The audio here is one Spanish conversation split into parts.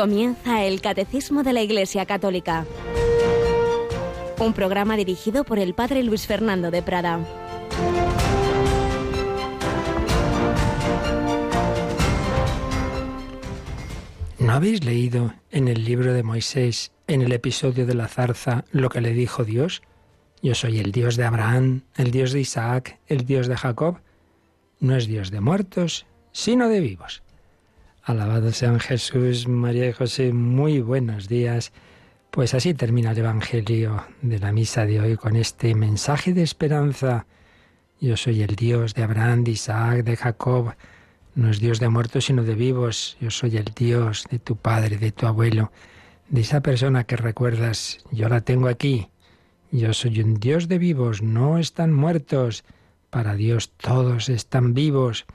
Comienza el Catecismo de la Iglesia Católica. Un programa dirigido por el Padre Luis Fernando de Prada. ¿No habéis leído en el libro de Moisés, en el episodio de la zarza, lo que le dijo Dios? Yo soy el Dios de Abraham, el Dios de Isaac, el Dios de Jacob. No es Dios de muertos, sino de vivos. Alabado sean Jesús, María y José, muy buenos días. Pues así termina el Evangelio de la misa de hoy con este mensaje de esperanza. Yo soy el Dios de Abraham, de Isaac, de Jacob. No es Dios de muertos, sino de vivos. Yo soy el Dios de tu padre, de tu abuelo, de esa persona que recuerdas. Yo la tengo aquí. Yo soy un Dios de vivos, no están muertos. Para Dios todos están vivos.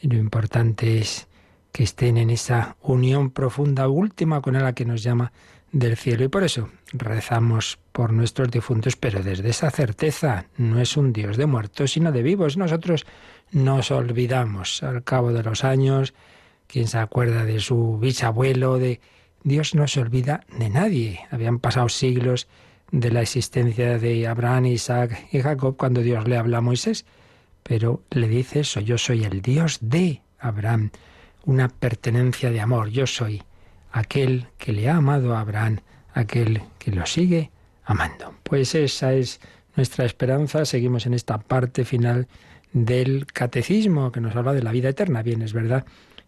Y lo importante es que estén en esa unión profunda última con la que nos llama del cielo. Y por eso rezamos por nuestros difuntos, pero desde esa certeza no es un Dios de muertos, sino de vivos. Nosotros nos olvidamos al cabo de los años. ¿Quién se acuerda de su bisabuelo? De Dios no se olvida de nadie. Habían pasado siglos de la existencia de Abraham, Isaac y Jacob cuando Dios le habla a Moisés. Pero le dice eso, yo soy el Dios de Abraham, una pertenencia de amor. Yo soy aquel que le ha amado a Abraham, aquel que lo sigue amando. Pues esa es nuestra esperanza. Seguimos en esta parte final del catecismo que nos habla de la vida eterna. Bien, es verdad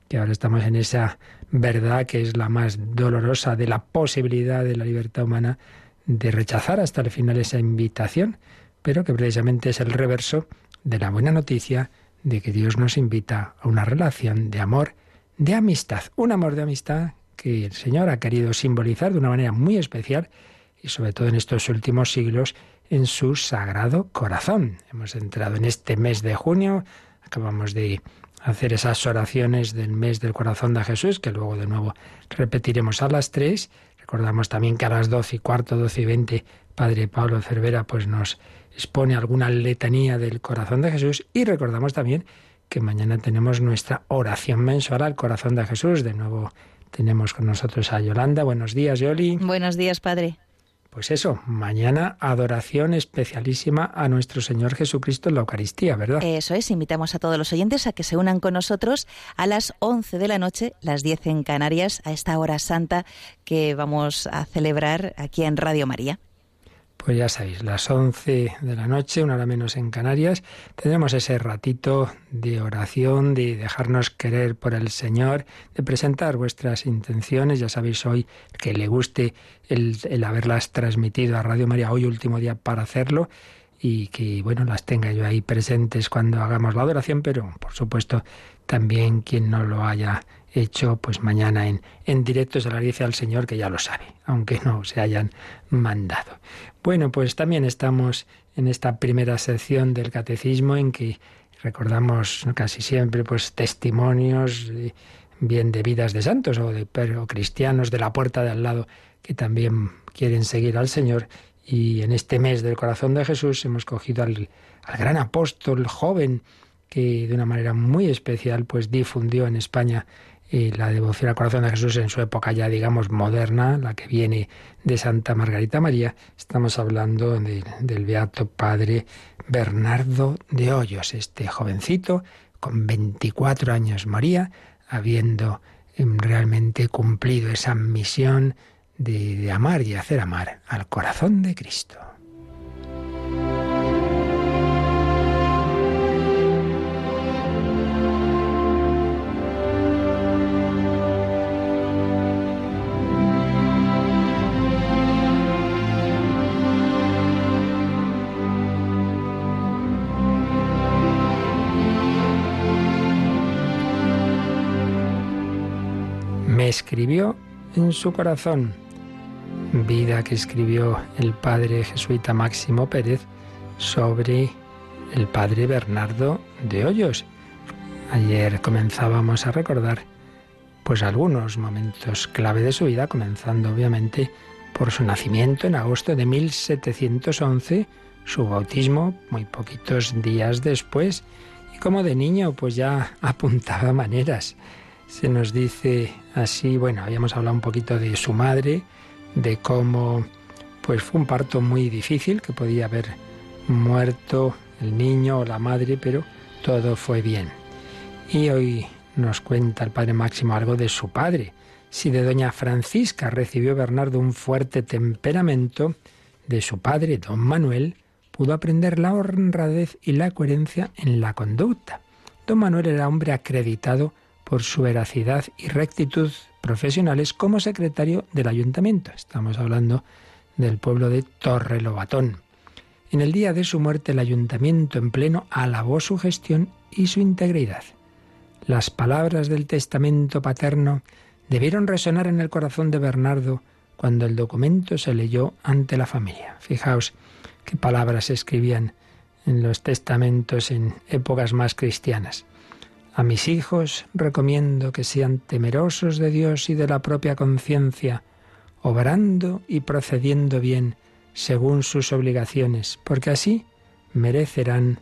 que ahora estamos en esa verdad que es la más dolorosa de la posibilidad de la libertad humana de rechazar hasta el final esa invitación, pero que precisamente es el reverso de la buena noticia de que Dios nos invita a una relación de amor de amistad, un amor de amistad que el Señor ha querido simbolizar de una manera muy especial y sobre todo en estos últimos siglos en su sagrado corazón. Hemos entrado en este mes de junio, acabamos de hacer esas oraciones del mes del corazón de Jesús, que luego de nuevo repetiremos a las tres. Recordamos también que a las doce y cuarto, doce y veinte, Padre Pablo Cervera pues nos expone alguna letanía del corazón de Jesús y recordamos también que mañana tenemos nuestra oración mensual al corazón de Jesús. De nuevo tenemos con nosotros a Yolanda. Buenos días, Yoli. Buenos días, Padre. Pues eso, mañana adoración especialísima a nuestro Señor Jesucristo en la Eucaristía, ¿verdad? Eso es, invitamos a todos los oyentes a que se unan con nosotros a las 11 de la noche, las 10 en Canarias, a esta hora santa que vamos a celebrar aquí en Radio María. Pues ya sabéis, las 11 de la noche, una hora menos en Canarias, tendremos ese ratito de oración, de dejarnos querer por el Señor, de presentar vuestras intenciones. Ya sabéis hoy que le guste el, haberlas transmitido a Radio María hoy último día para hacerlo y que bueno las tenga yo ahí presentes cuando hagamos la adoración, pero por supuesto también quien no lo haya hecho, pues mañana en, en directo se lo dice al Señor que ya lo sabe, aunque no se hayan mandado. Bueno, pues también estamos en esta primera sección del catecismo en que recordamos casi siempre pues testimonios bien de vidas de santos o de cristianos de la puerta de al lado que también quieren seguir al Señor y en este mes del corazón de Jesús hemos cogido al, al gran apóstol joven que de una manera muy especial pues difundió en España y la devoción al corazón de Jesús en su época ya, digamos, moderna, la que viene de Santa Margarita María, estamos hablando del beato padre Bernardo de Hoyos, este jovencito, con 24 años moría, habiendo em, realmente cumplido esa misión de amar y hacer amar al corazón de Cristo. Escribió en su corazón. Vida que escribió el padre jesuita Máximo Pérez sobre el padre Bernardo de Hoyos. Ayer comenzábamos a recordar pues algunos momentos clave de su vida, comenzando obviamente por su nacimiento en agosto de 1711, su bautismo muy poquitos días después, y como de niño pues ya apuntaba maneras se nos dice así, bueno, habíamos hablado un poquito de su madre, de cómo pues fue un parto muy difícil, que podía haber muerto el niño o la madre, pero todo fue bien. Y hoy nos cuenta el padre Máximo algo de su padre. Si de doña Francisca recibió Bernardo un fuerte temperamento, de su padre, don Manuel, pudo aprender la honradez y la coherencia en la conducta. Don Manuel era hombre acreditado por su veracidad y rectitud profesionales como secretario del ayuntamiento. Estamos hablando del pueblo de Torrelobatón. En el día de su muerte el ayuntamiento en pleno alabó su gestión y su integridad. Las palabras del testamento paterno debieron resonar en el corazón de Bernardo cuando el documento se leyó ante la familia. Fijaos qué palabras se escribían en los testamentos en épocas más cristianas. A mis hijos recomiendo que sean temerosos de Dios y de la propia conciencia, obrando y procediendo bien según sus obligaciones, porque así merecerán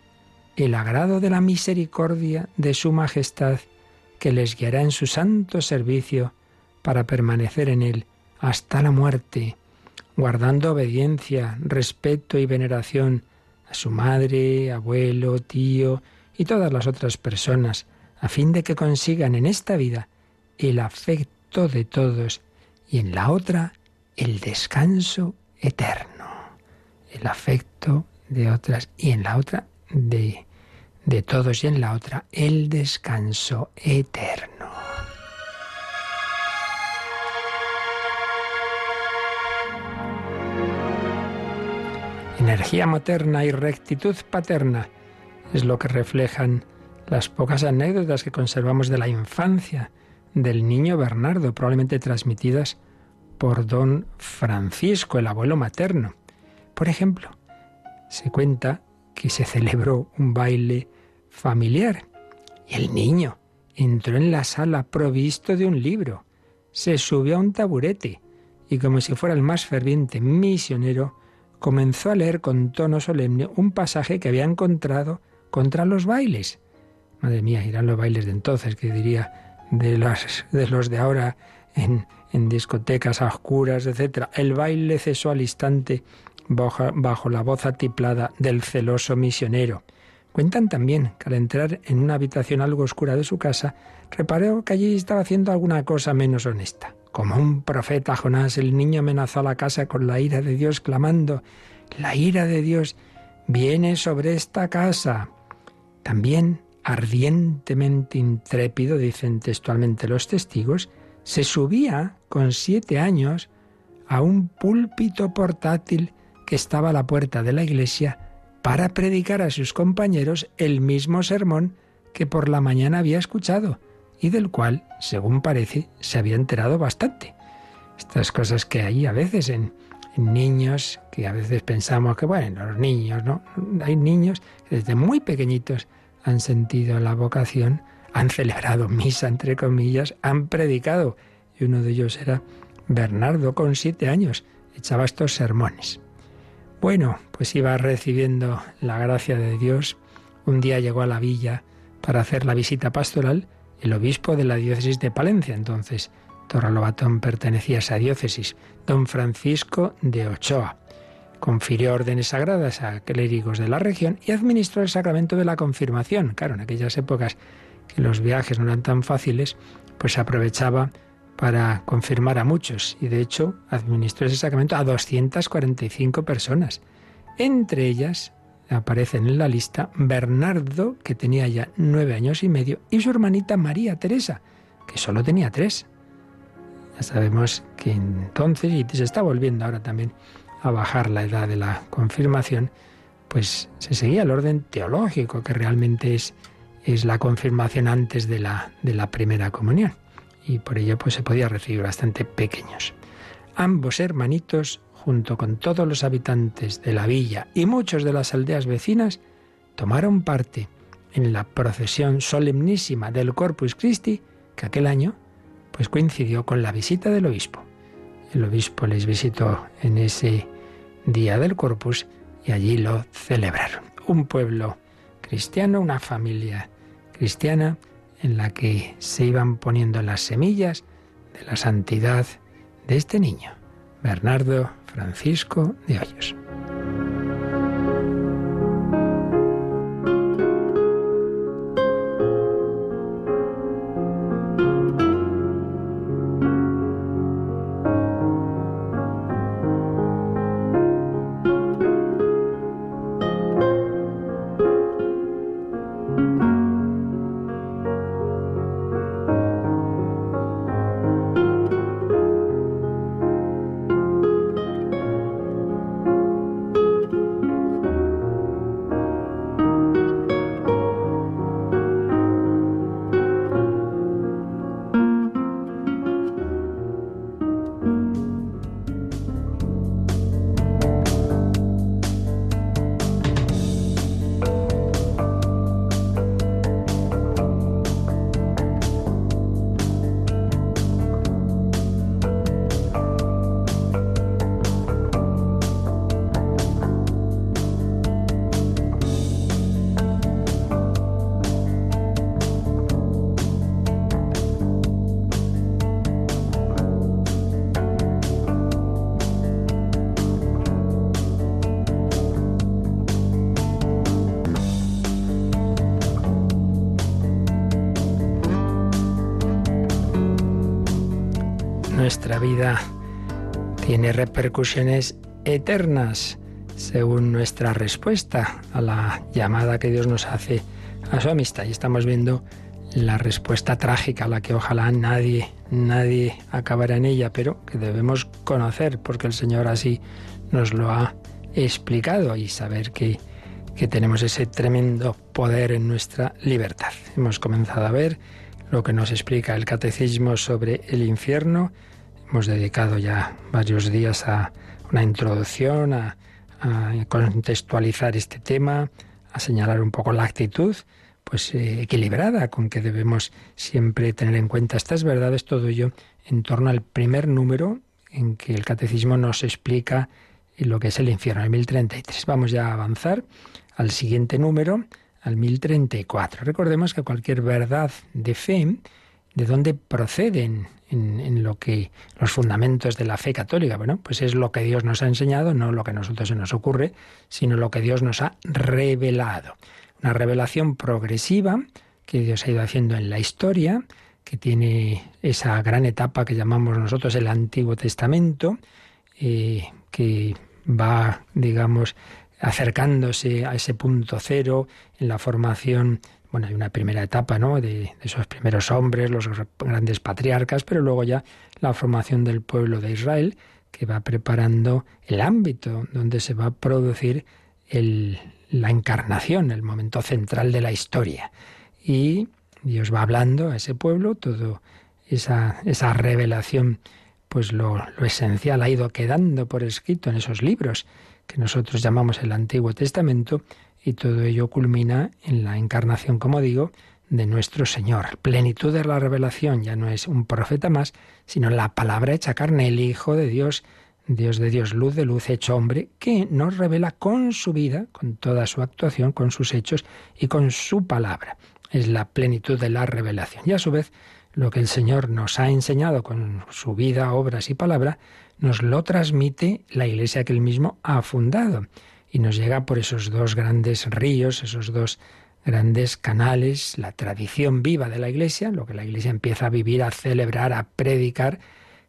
el agrado de la misericordia de su Majestad, que les guiará en su santo servicio para permanecer en él hasta la muerte, guardando obediencia, respeto y veneración a su madre, abuelo, tío y todas las otras personas, a fin de que consigan en esta vida el afecto de todos y en la otra el descanso eterno. El afecto de otras y en la otra de, de todos y en la otra el descanso eterno. Energía materna y rectitud paterna es lo que reflejan las pocas anécdotas que conservamos de la infancia del niño Bernardo, probablemente transmitidas por don Francisco, el abuelo materno. Por ejemplo, se cuenta que se celebró un baile familiar y el niño entró en la sala provisto de un libro, se subió a un taburete y como si fuera el más ferviente misionero, comenzó a leer con tono solemne un pasaje que había encontrado contra los bailes. Madre mía, irán los bailes de entonces, que diría de los de, ahora en, en discotecas oscuras, etc. El baile cesó al instante bajo, bajo la voz atiplada del celoso misionero. Cuentan también que al entrar en una habitación algo oscura de su casa, reparó que allí estaba haciendo alguna cosa menos honesta. Como un profeta Jonás, el niño amenazó a la casa con la ira de Dios, clamando, La ira de Dios viene sobre esta casa. También, ardientemente intrépido, dicen textualmente los testigos, se subía con siete años a un púlpito portátil que estaba a la puerta de la iglesia para predicar a sus compañeros el mismo sermón que por la mañana había escuchado y del cual, según parece, se había enterado bastante. Estas cosas que hay a veces en, niños, que a veces pensamos que, bueno, los niños, ¿no? Hay niños desde muy pequeñitos han sentido la vocación, han celebrado misa, entre comillas, han predicado. Y uno de ellos era Bernardo, con siete años, echaba estos sermones. Bueno, pues iba recibiendo la gracia de Dios. Un día llegó a la villa para hacer la visita pastoral el obispo de la diócesis de Palencia, entonces Torralobatón pertenecía a esa diócesis, don Francisco de Ochoa. Confirió órdenes sagradas a clérigos de la región y administró el sacramento de la confirmación. Claro, en aquellas épocas que los viajes no eran tan fáciles, pues se aprovechaba para confirmar a muchos y de hecho administró ese sacramento a 245 personas. Entre ellas aparecen en la lista Bernardo, que tenía ya nueve años y medio, y su hermanita María Teresa, que solo tenía tres. Ya sabemos que entonces, y se está volviendo ahora también a bajar la edad de la confirmación, pues se seguía el orden teológico, que realmente es, es la confirmación antes de la, de la primera comunión. Y por ello pues se podía recibir bastante pequeños. Ambos hermanitos junto con todos los habitantes de la villa y muchos de las aldeas vecinas, tomaron parte en la procesión solemnísima del Corpus Christi, que aquel año pues coincidió con la visita del obispo. El obispo les visitó en ese día del Corpus y allí lo celebraron. Un pueblo cristiano, una familia cristiana en la que se iban poniendo las semillas de la santidad de este niño, Bernardo Francisco de Hoyos. Vida tiene repercusiones eternas según nuestra respuesta a la llamada que Dios nos hace a su amistad. Y estamos viendo la respuesta trágica, la que ojalá nadie, nadie acabará en ella, pero que debemos conocer, porque el Señor así nos lo ha explicado y saber que, que tenemos ese tremendo poder en nuestra libertad. Hemos comenzado a ver lo que nos explica el catecismo sobre el infierno, Hemos dedicado ya varios días a una introducción, a, contextualizar este tema, a señalar un poco la actitud pues eh, equilibrada con que debemos siempre tener en cuenta estas verdades, todo ello en torno al primer número en que el catecismo nos explica lo que es el infierno, el 1033. Vamos ya a avanzar al siguiente número, al 1034. Recordemos que cualquier verdad de fe, de dónde proceden en, lo que los fundamentos de la fe católica. Bueno, pues es lo que Dios nos ha enseñado, no lo que a nosotros se nos ocurre, sino lo que Dios nos ha revelado. Una revelación progresiva que Dios ha ido haciendo en la historia, que tiene esa gran etapa que llamamos nosotros el Antiguo Testamento, eh, que va, digamos, acercándose a ese punto cero en la formación bueno, hay una primera etapa, ¿no? De, esos primeros hombres, los grandes patriarcas, pero luego ya la formación del pueblo de Israel, que va preparando el ámbito donde se va a producir la encarnación, el momento central de la historia. Y Dios va hablando a ese pueblo, todo esa, esa revelación, pues lo, lo esencial ha ido quedando por escrito en esos libros que nosotros llamamos el Antiguo Testamento, y todo ello culmina en la encarnación, como digo, de nuestro Señor. Plenitud de la revelación ya no es un profeta más, sino la palabra hecha carne, el Hijo de Dios, Dios de Dios, luz de luz, hecho hombre, que nos revela con su vida, con toda su actuación, con sus hechos y con su palabra. Es la plenitud de la revelación. Y a su vez, lo que el Señor nos ha enseñado con su vida, obras y palabra, nos lo transmite la Iglesia que él mismo ha fundado y nos llega por esos dos grandes ríos, esos dos grandes canales, la tradición viva de la Iglesia, lo que la Iglesia empieza a vivir, a celebrar, a predicar,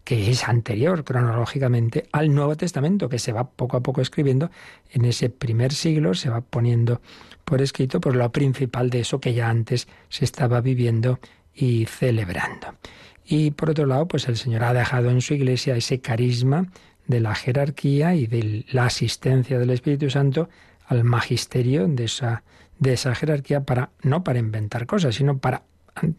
que es anterior cronológicamente al Nuevo Testamento, que se va poco a poco escribiendo en ese primer siglo, se va poniendo por escrito por lo principal de eso que ya antes se estaba viviendo y celebrando. Y por otro lado, pues el Señor ha dejado en su iglesia ese carisma de la jerarquía y de la asistencia del Espíritu Santo al magisterio de esa, de esa jerarquía para no para inventar cosas, sino para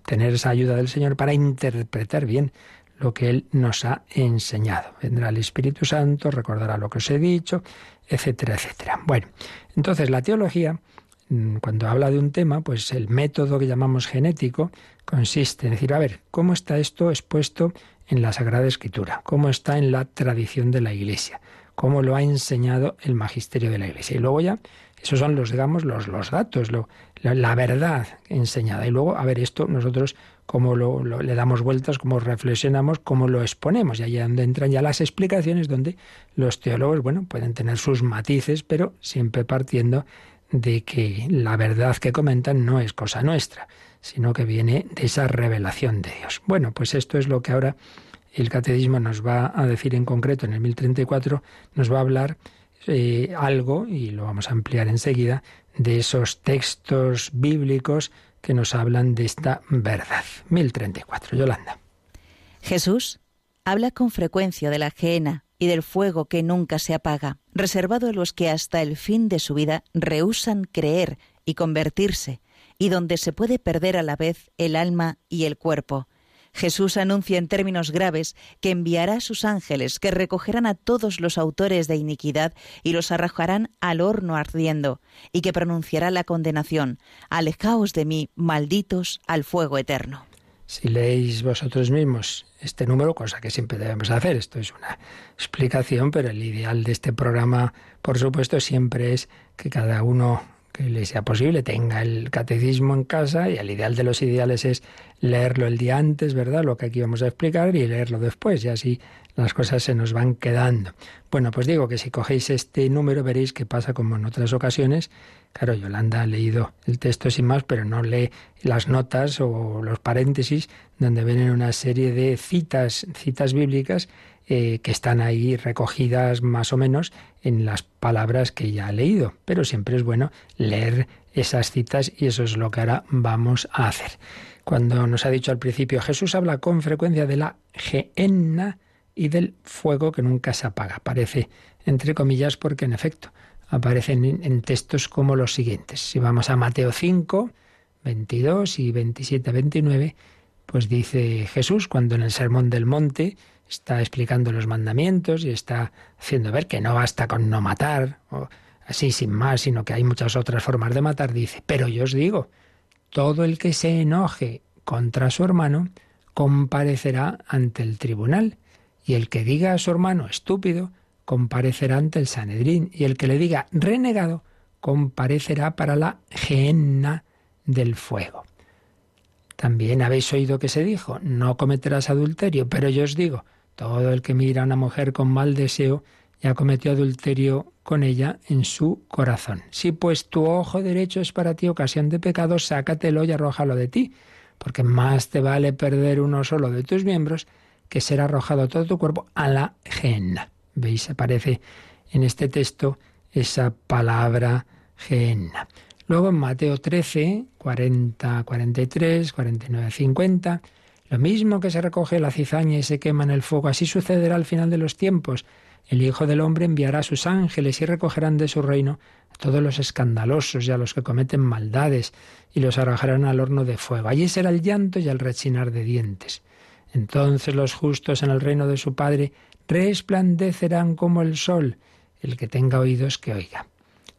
tener esa ayuda del Señor para interpretar bien lo que Él nos ha enseñado. Vendrá el Espíritu Santo, recordará lo que os he dicho, etcétera, etcétera. Bueno, entonces la teología, mm, cuando habla de un tema, pues el método que llamamos genético consiste en decir, a ver, ¿cómo está esto expuesto en la Sagrada Escritura, cómo está en la tradición de la Iglesia, cómo lo ha enseñado el magisterio de la Iglesia. Y luego ya, esos son los, digamos, los, los datos, lo, la, verdad enseñada. Y luego, a ver, esto nosotros cómo lo, le damos vueltas, cómo reflexionamos, cómo lo exponemos. Y ahí donde entran ya las explicaciones donde los teólogos, bueno, pueden tener sus matices, pero siempre partiendo de que la verdad que comentan no es cosa nuestra, sino que viene de esa revelación de Dios. Bueno, pues esto es lo que ahora el catecismo nos va a decir en concreto en el 1034, nos va a hablar eh, algo, y lo vamos a ampliar enseguida, de esos textos bíblicos que nos hablan de esta verdad. 1034, Yolanda. Jesús habla con frecuencia de la gehenna y del fuego que nunca se apaga, reservado a los que hasta el fin de su vida rehusan creer y convertirse, y donde se puede perder a la vez el alma y el cuerpo. Jesús anuncia en términos graves que enviará a sus ángeles que recogerán a todos los autores de iniquidad y los arrojarán al horno ardiendo, y que pronunciará la condenación, alejaos de mí, malditos, al fuego eterno. Si leéis vosotros mismos este número, cosa que siempre debemos hacer, esto es una explicación, pero el ideal de este programa, por supuesto, siempre es que cada uno que le sea posible, tenga el catecismo en casa y el ideal de los ideales es leerlo el día antes, ¿verdad? Lo que aquí vamos a explicar y leerlo después y así las cosas se nos van quedando. Bueno, pues digo que si cogéis este número veréis que pasa como en otras ocasiones. Claro, Yolanda ha leído el texto sin más, pero no lee las notas o los paréntesis donde vienen una serie de citas, citas bíblicas eh, que están ahí recogidas más o menos en las palabras que ya ha leído. Pero siempre es bueno leer esas citas y eso es lo que ahora vamos a hacer. Cuando nos ha dicho al principio, Jesús habla con frecuencia de la geenna y del fuego que nunca se apaga. Aparece entre comillas porque en efecto aparecen en textos como los siguientes. Si vamos a Mateo 5, 22 y 27 29, pues dice Jesús cuando en el Sermón del Monte está explicando los mandamientos y está haciendo ver que no basta con no matar, o así sin más, sino que hay muchas otras formas de matar, dice, pero yo os digo, todo el que se enoje contra su hermano comparecerá ante el tribunal, y el que diga a su hermano estúpido comparecerá ante el Sanedrín, y el que le diga renegado comparecerá para la gehenna del fuego. También habéis oído que se dijo, no cometerás adulterio, pero yo os digo, todo el que mira a una mujer con mal deseo ya cometió adulterio con ella en su corazón. Si pues tu ojo derecho es para ti ocasión de pecado, sácatelo y arrójalo de ti, porque más te vale perder uno solo de tus miembros que ser arrojado todo tu cuerpo a la genna. ¿Veis? Aparece en este texto esa palabra genna. Luego en Mateo 13, 40, 43, 49, 50, lo mismo que se recoge la cizaña y se quema en el fuego, así sucederá al final de los tiempos. El Hijo del Hombre enviará a sus ángeles y recogerán de su reino a todos los escandalosos y a los que cometen maldades, y los arrojarán al horno de fuego. Allí será el llanto y el rechinar de dientes. Entonces los justos en el reino de su Padre resplandecerán como el sol. El que tenga oídos que oiga.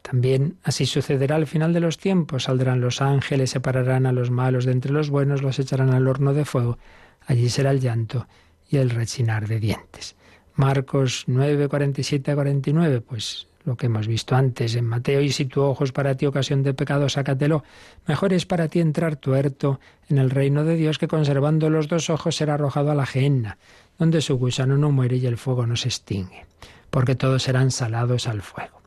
También así sucederá al final de los tiempos. Saldrán los ángeles, separarán a los malos de entre los buenos, los echarán al horno de fuego. Allí será el llanto y el rechinar de dientes. Marcos 9, 47 a 49, pues lo que hemos visto antes en Mateo, y si tu ojo es para ti ocasión de pecado, sácatelo. Mejor es para ti entrar tuerto en el reino de Dios que conservando los dos ojos será arrojado a la gehenna, donde su gusano no muere y el fuego no se extingue, porque todos serán salados al fuego.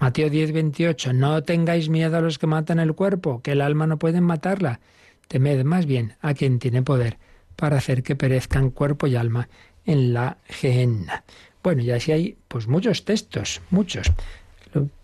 Mateo 10, 28. No tengáis miedo a los que matan el cuerpo, que el alma no pueden matarla. Temed más bien a quien tiene poder para hacer que perezcan cuerpo y alma en la gehenna. Bueno, y así hay pues muchos textos, muchos.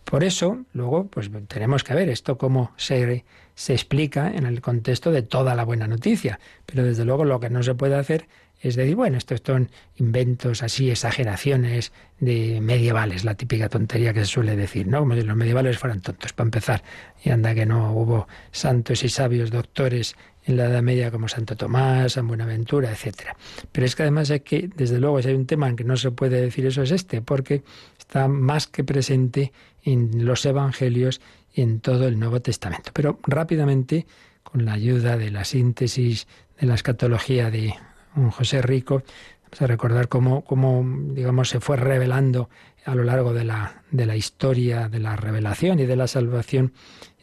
Por eso, luego, pues tenemos que ver esto cómo se, se explica en el contexto de toda la buena noticia. Pero desde luego lo que no se puede hacer es decir, bueno, estos son inventos así, exageraciones de medievales, la típica tontería que se suele decir, ¿no? Como si los medievales fueran tontos, para empezar. Y anda que no hubo santos y sabios doctores en la Edad Media como Santo Tomás, San Buenaventura, etcétera. Pero es que además es que, desde luego, si hay un tema en que no se puede decir eso es este, porque está más que presente en los evangelios y en todo el Nuevo Testamento. Pero rápidamente, con la ayuda de la síntesis de la escatología de un José Rico, vamos a recordar cómo, cómo, digamos, se fue revelando a lo largo de la, de la historia de la revelación y de la salvación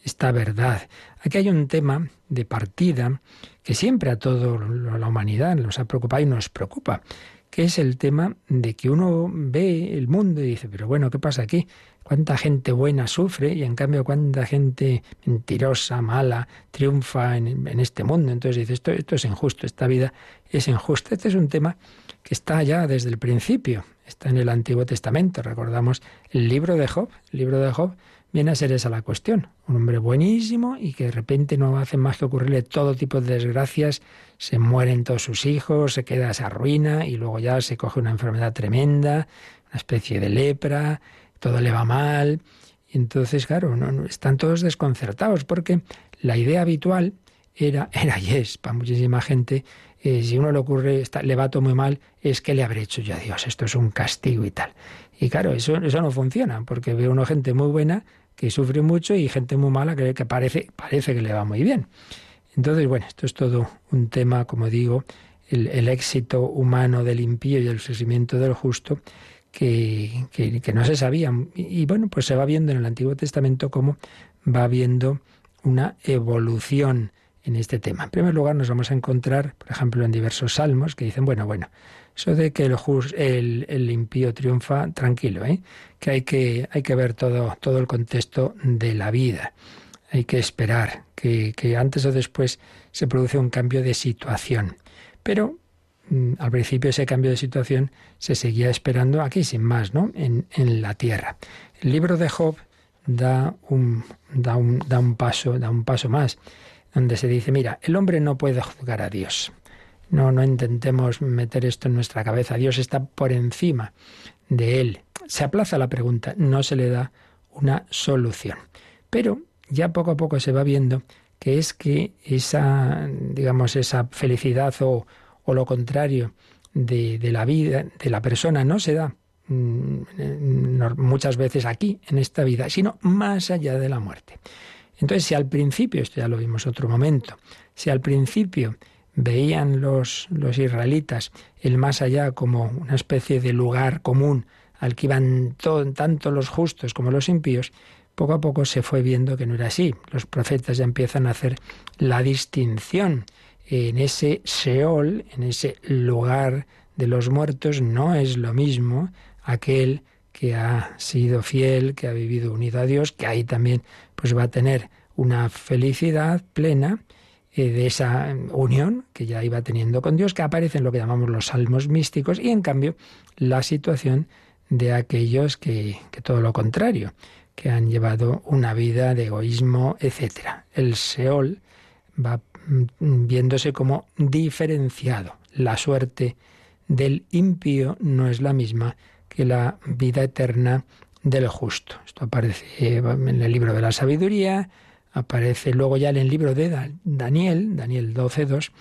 esta verdad. Aquí hay un tema de partida que siempre a toda la humanidad nos ha preocupado y nos preocupa, que es el tema de que uno ve el mundo y dice, pero bueno, ¿qué pasa aquí? ¿Cuánta gente buena sufre y en cambio cuánta gente mentirosa, mala, triunfa en, este mundo? Entonces dice, esto, esto es injusto, esta vida es injusta. Este es un tema que está ya desde el principio, está en el Antiguo Testamento. Recordamos el libro de Job, el libro de Job viene a ser esa la cuestión. Un hombre buenísimo y que de repente no hace más que ocurrirle todo tipo de desgracias, se mueren todos sus hijos, se queda esa ruina y luego ya se coge una enfermedad tremenda, una especie de lepra, todo le va mal. Y entonces, claro, no, están todos desconcertados porque la idea habitual era, era y es para muchísima gente, eh, si uno le ocurre, está, le va todo muy mal, es que le habré hecho yo a Dios, esto es un castigo y tal. Y claro, eso, eso no funciona, porque ve uno gente muy buena que sufre mucho y gente muy mala que, que parece, parece que le va muy bien. Entonces, bueno, esto es todo un tema, como digo, el, éxito humano del impío y el sufrimiento del justo, que, que, no se sabía. Y, bueno, pues se va viendo en el Antiguo Testamento cómo va habiendo una evolución en este tema. En primer lugar, nos vamos a encontrar, por ejemplo, en diversos salmos que dicen, bueno, bueno, eso de que el, el, el impío triunfa, tranquilo, ¿eh? que, hay que hay que ver todo, todo el contexto de la vida. Hay que esperar que, que antes o después se produce un cambio de situación. Pero mm, al principio ese cambio de situación se seguía esperando aquí sin más, ¿no? En, en la tierra. El libro de Job da un, da, un, da un paso, da un paso más, donde se dice, mira, el hombre no puede juzgar a Dios. No, no intentemos meter esto en nuestra cabeza. Dios está por encima de él. Se aplaza la pregunta, no se le da una solución. Pero ya poco a poco se va viendo que es que esa, digamos, esa felicidad o, o lo contrario de, de, la vida, de la persona, no se da mm, muchas veces aquí, en esta vida, sino más allá de la muerte. Entonces, si al principio, esto ya lo vimos otro momento, si al principio veían los, los israelitas el más allá como una especie de lugar común al que iban tanto los justos como los impíos, poco a poco se fue viendo que no era así. Los profetas ya empiezan a hacer la distinción. En ese Seol, en ese lugar de los muertos, no es lo mismo aquel que ha sido fiel, que ha vivido unido a Dios, que ahí también pues va a tener una felicidad plena, eh, de esa unión que ya iba teniendo con Dios, que aparece en lo que llamamos los salmos místicos, y en cambio la situación de aquellos que, que todo lo contrario, que han llevado una vida de egoísmo, etc. El Seol va mm, viéndose como diferenciado. La suerte del impío no es la misma que la vida eterna del justo. Esto aparece en el libro de la sabiduría, aparece luego ya en el libro de Daniel, Daniel 12.2,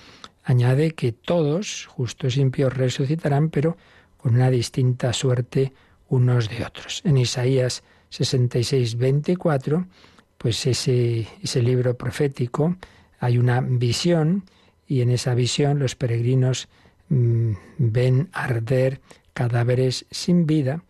añade que todos, justos y impíos, resucitarán, pero con una distinta suerte unos de otros. En Isaías 66.24, pues ese, ese libro profético, hay una visión y en esa visión los peregrinos mm, ven arder cadáveres sin vida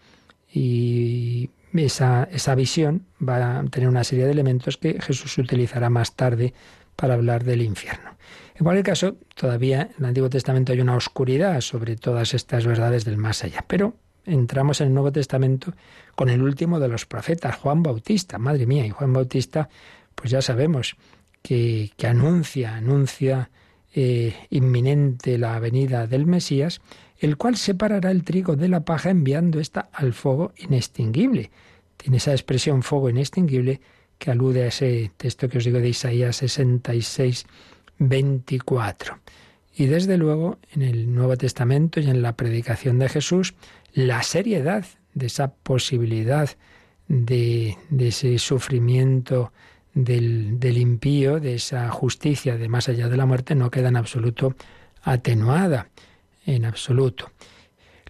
y esa, esa visión va a tener una serie de elementos que Jesús utilizará más tarde para hablar del infierno. En cualquier caso, todavía en el Antiguo Testamento hay una oscuridad sobre todas estas verdades del más allá, pero entramos en el Nuevo Testamento con el último de los profetas, Juan Bautista. Madre mía, y Juan Bautista, pues ya sabemos que, que anuncia, anuncia eh, inminente la venida del Mesías, el cual separará el trigo de la paja enviando esta al fuego inextinguible. Tiene esa expresión fuego inextinguible que alude a ese texto que os digo de Isaías 66, 24. Y desde luego, en el Nuevo Testamento y en la predicación de Jesús, la seriedad de esa posibilidad de ese sufrimiento del, del, impío, de esa justicia de más allá de la muerte, no queda en absoluto atenuada en absoluto.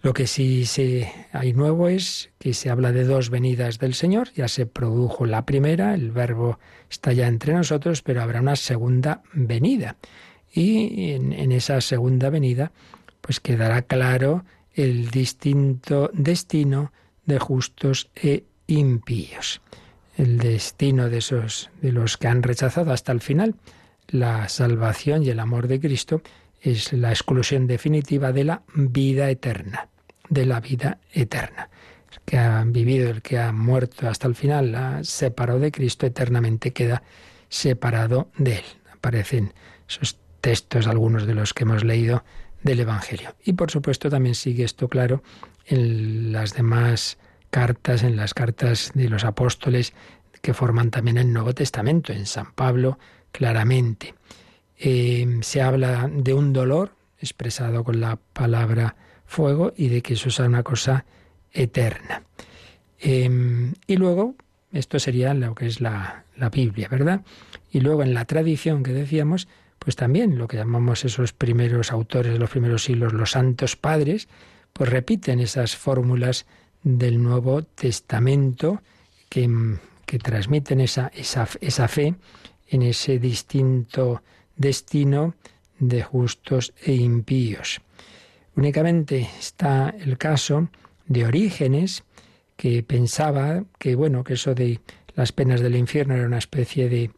Lo que sí se, hay nuevo es que se habla de dos venidas del Señor. Ya se produjo la primera, el verbo está ya entre nosotros, pero habrá una segunda venida. Y en, en esa segunda venida, pues quedará claro el distinto destino de justos e impíos. El destino de esos de los que han rechazado hasta el final la salvación y el amor de Cristo es la exclusión definitiva de la vida eterna, de la vida eterna. El que ha vivido, el que ha muerto hasta el final, ha separado de Cristo, eternamente queda separado de él. Aparecen esos textos, algunos de los que hemos leído del Evangelio. Y por supuesto también sigue esto claro en las demás cartas, en las cartas de los apóstoles que forman también el Nuevo Testamento, en San Pablo claramente. Eh, se habla de un dolor expresado con la palabra fuego y de que eso es una cosa eterna. Eh, y luego, esto sería lo que es la, la Biblia, ¿verdad? Y luego en la tradición que decíamos, pues también lo que llamamos esos primeros autores de los primeros siglos, los santos padres, pues repiten esas fórmulas del Nuevo Testamento que, que transmiten esa, esa, esa fe en ese distinto destino de justos e impíos. Únicamente está el caso de Orígenes, que pensaba que bueno, que eso de las penas del infierno era una especie de,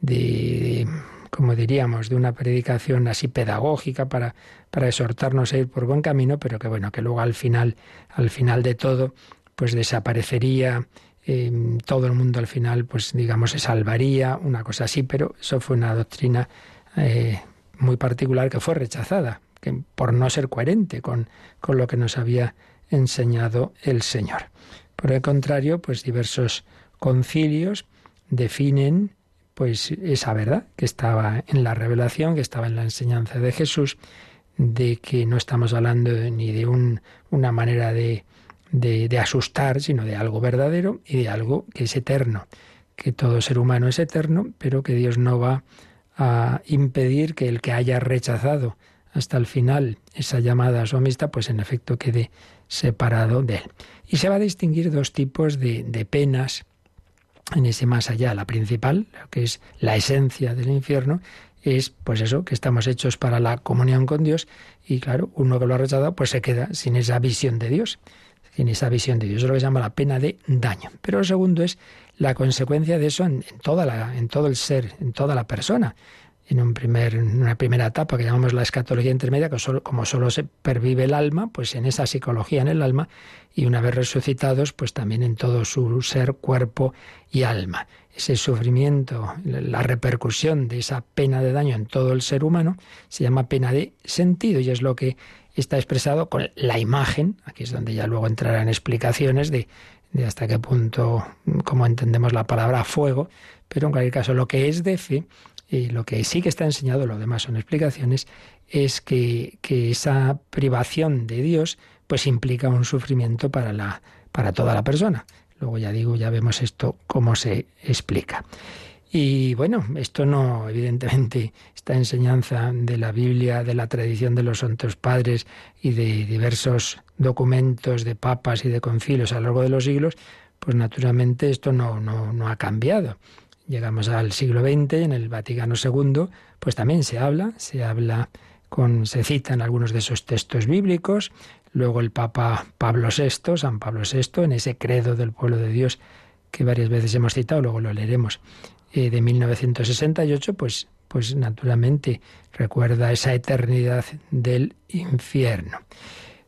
de como diríamos, de una predicación así pedagógica para, para exhortarnos a ir por buen camino, pero que bueno, que luego al final, al final de todo, pues desaparecería eh, todo el mundo al final, pues digamos, se salvaría, una cosa así, pero eso fue una doctrina eh, muy particular que fue rechazada, que por no ser coherente con, con lo que nos había enseñado el Señor. Por el contrario, pues diversos concilios definen pues esa verdad que estaba en la revelación, que estaba en la enseñanza de Jesús, de que no estamos hablando ni de un, una manera de, asustar, sino de algo verdadero y de algo que es eterno, que todo ser humano es eterno, pero que Dios no va a impedir que el que haya rechazado hasta el final esa llamada a su amistad, pues en efecto quede separado de él. Y se va a distinguir dos tipos de penas en ese más allá. La principal, lo que es la esencia del infierno, es pues eso, que estamos hechos para la comunión con Dios y claro, uno que lo ha rechazado pues se queda sin esa visión de Dios, sin esa visión de Dios. Eso es lo que se llama la pena de daño. Pero lo segundo es la consecuencia de eso en, en toda la, en todo el ser, en toda la persona en, una primera etapa que llamamos la escatología intermedia, que solo, como solo se pervive el alma, pues en esa psicología en el alma, y una vez resucitados, pues también en todo su ser, cuerpo y alma. Ese sufrimiento, la repercusión de esa pena de daño en todo el ser humano, se llama pena de sentido, y es lo que está expresado con la imagen, aquí es donde ya luego entrarán explicaciones de, de hasta qué punto, cómo entendemos la palabra fuego, pero en cualquier caso lo que es de fe y lo que sí que está enseñado, lo demás son explicaciones, es que, que esa privación de Dios pues implica un sufrimiento para, la, para toda la persona. Luego ya digo, ya vemos esto cómo se explica. Y bueno, esto no, evidentemente, esta enseñanza de la Biblia, de la tradición de los santos padres y de diversos documentos de papas y de concilios a lo largo de los siglos, pues naturalmente esto no, no, no ha cambiado llegamos al siglo XX, en el Vaticano II, pues también se habla, se habla con, se citan algunos de esos textos bíblicos, luego el Papa Pablo VI, San Pablo VI, en ese credo del pueblo de Dios que varias veces hemos citado, luego lo leeremos, eh, de 1968, pues, pues naturalmente recuerda esa eternidad del infierno.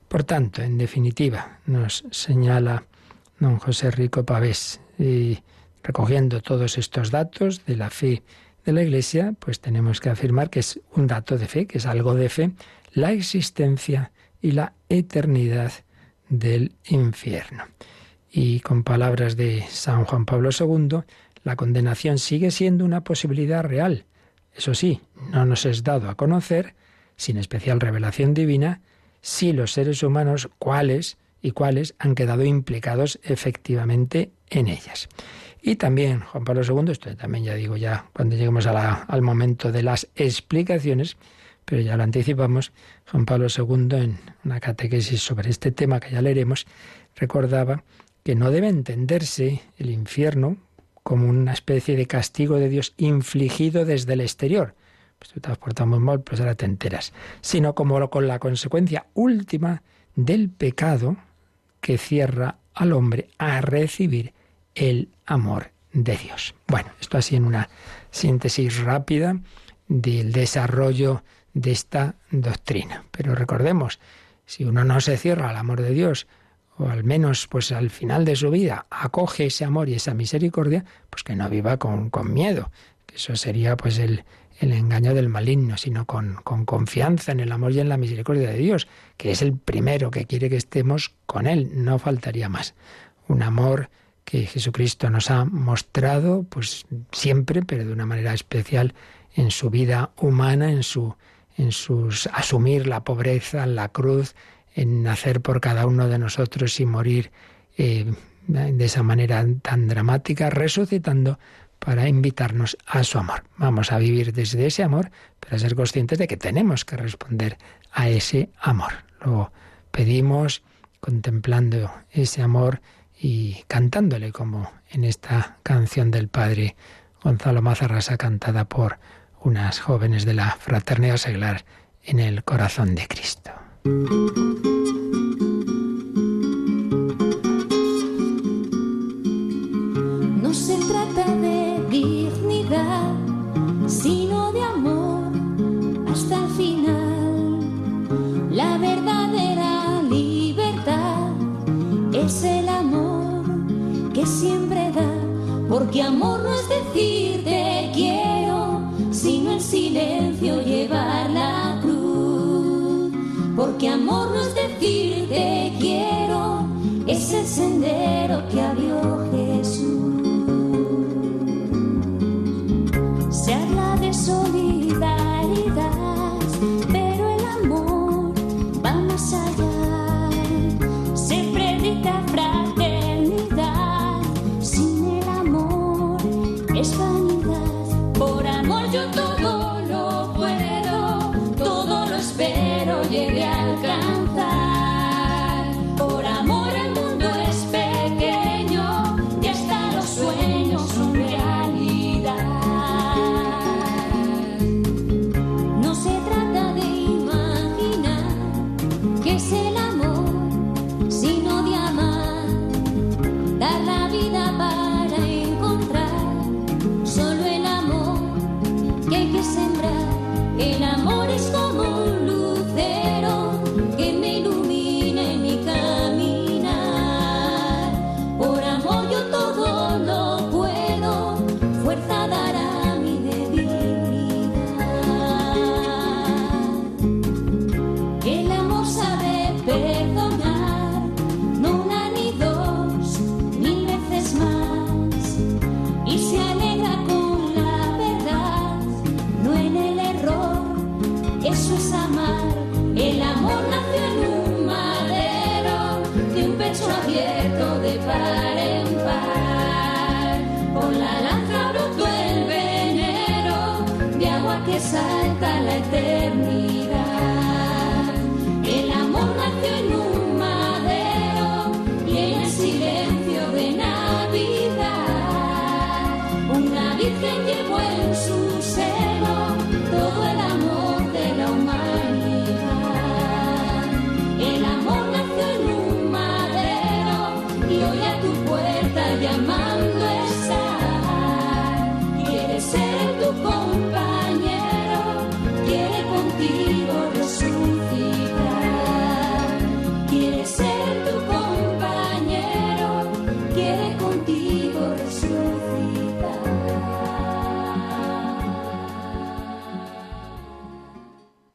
Por tanto, en definitiva, nos señala don José Rico Pavés, y Recogiendo todos estos datos de la fe de la Iglesia, pues tenemos que afirmar que es un dato de fe, que es algo de fe, la existencia y la eternidad del infierno. Y con palabras de San Juan Pablo II, la condenación sigue siendo una posibilidad real. Eso sí, no nos es dado a conocer, sin especial revelación divina, si los seres humanos cuáles y cuáles han quedado implicados efectivamente en ellas. Y también Juan Pablo II, esto también ya digo ya cuando lleguemos al momento de las explicaciones, pero ya lo anticipamos, Juan Pablo II en una catequesis sobre este tema que ya leeremos, recordaba que no debe entenderse el infierno como una especie de castigo de Dios infligido desde el exterior. Pues tú te has mal, pues ahora te enteras. Sino como con la consecuencia última del pecado que cierra al hombre a recibir el amor de Dios. Bueno, esto así en una síntesis rápida del desarrollo de esta doctrina. Pero recordemos, si uno no se cierra al amor de Dios, o al menos pues al final de su vida acoge ese amor y esa misericordia, pues que no viva con, con miedo, eso sería pues el, el engaño del maligno, sino con, con, confianza en el amor y en la misericordia de Dios, que es el primero que quiere que estemos con Él, no faltaría más. Un amor que Jesucristo nos ha mostrado, pues siempre, pero de una manera especial en su vida humana, en su en sus asumir la pobreza, la cruz, en nacer por cada uno de nosotros y morir eh, de esa manera tan dramática, resucitando para invitarnos a su amor. Vamos a vivir desde ese amor, pero a ser conscientes de que tenemos que responder a ese amor. Lo pedimos contemplando ese amor y cantándole como en esta canción del padre Gonzalo Mazarrasa cantada por unas jóvenes de la fraternidad seglar en el corazón de Cristo.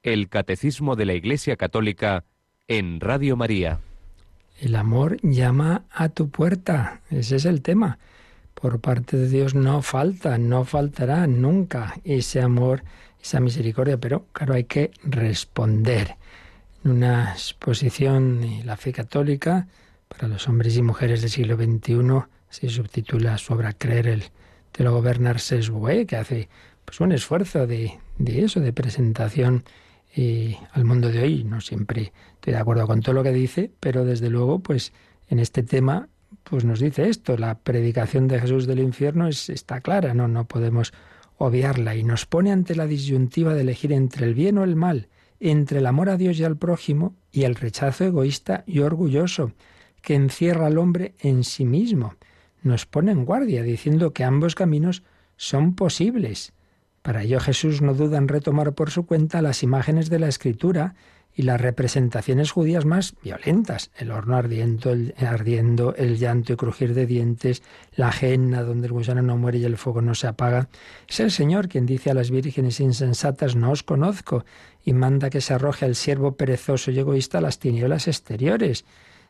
El Catecismo de la Iglesia Católica en Radio María. El amor llama a tu puerta. Ese es el tema. Por parte de Dios no falta, no faltará nunca ese amor, esa misericordia, pero claro, hay que responder. En una exposición de la fe católica para los hombres y mujeres del siglo XXI se subtitula su obra Creer el teólogo Bernard Sesbue, que hace pues, un esfuerzo de, de eso, de presentación al mundo de hoy. No siempre estoy de acuerdo con todo lo que dice, pero desde luego, pues en este tema, pues nos dice esto: la predicación de Jesús del infierno es, está clara, no, no podemos obviarla y nos pone ante la disyuntiva de elegir entre el bien o el mal, entre el amor a Dios y al prójimo y el rechazo egoísta y orgulloso que encierra al hombre en sí mismo. nos pone en guardia, diciendo que ambos caminos son posibles. Para ello Jesús no duda en retomar por su cuenta las imágenes de la Escritura y las representaciones judías más violentas, el horno ardiendo, el, ardiendo, el llanto y crujir de dientes, la ajena donde el gusano no muere y el fuego no se apaga. Es el Señor quien dice a las vírgenes insensatas, no os conozco, y manda que se arroje al siervo perezoso y egoísta las tinieblas exteriores.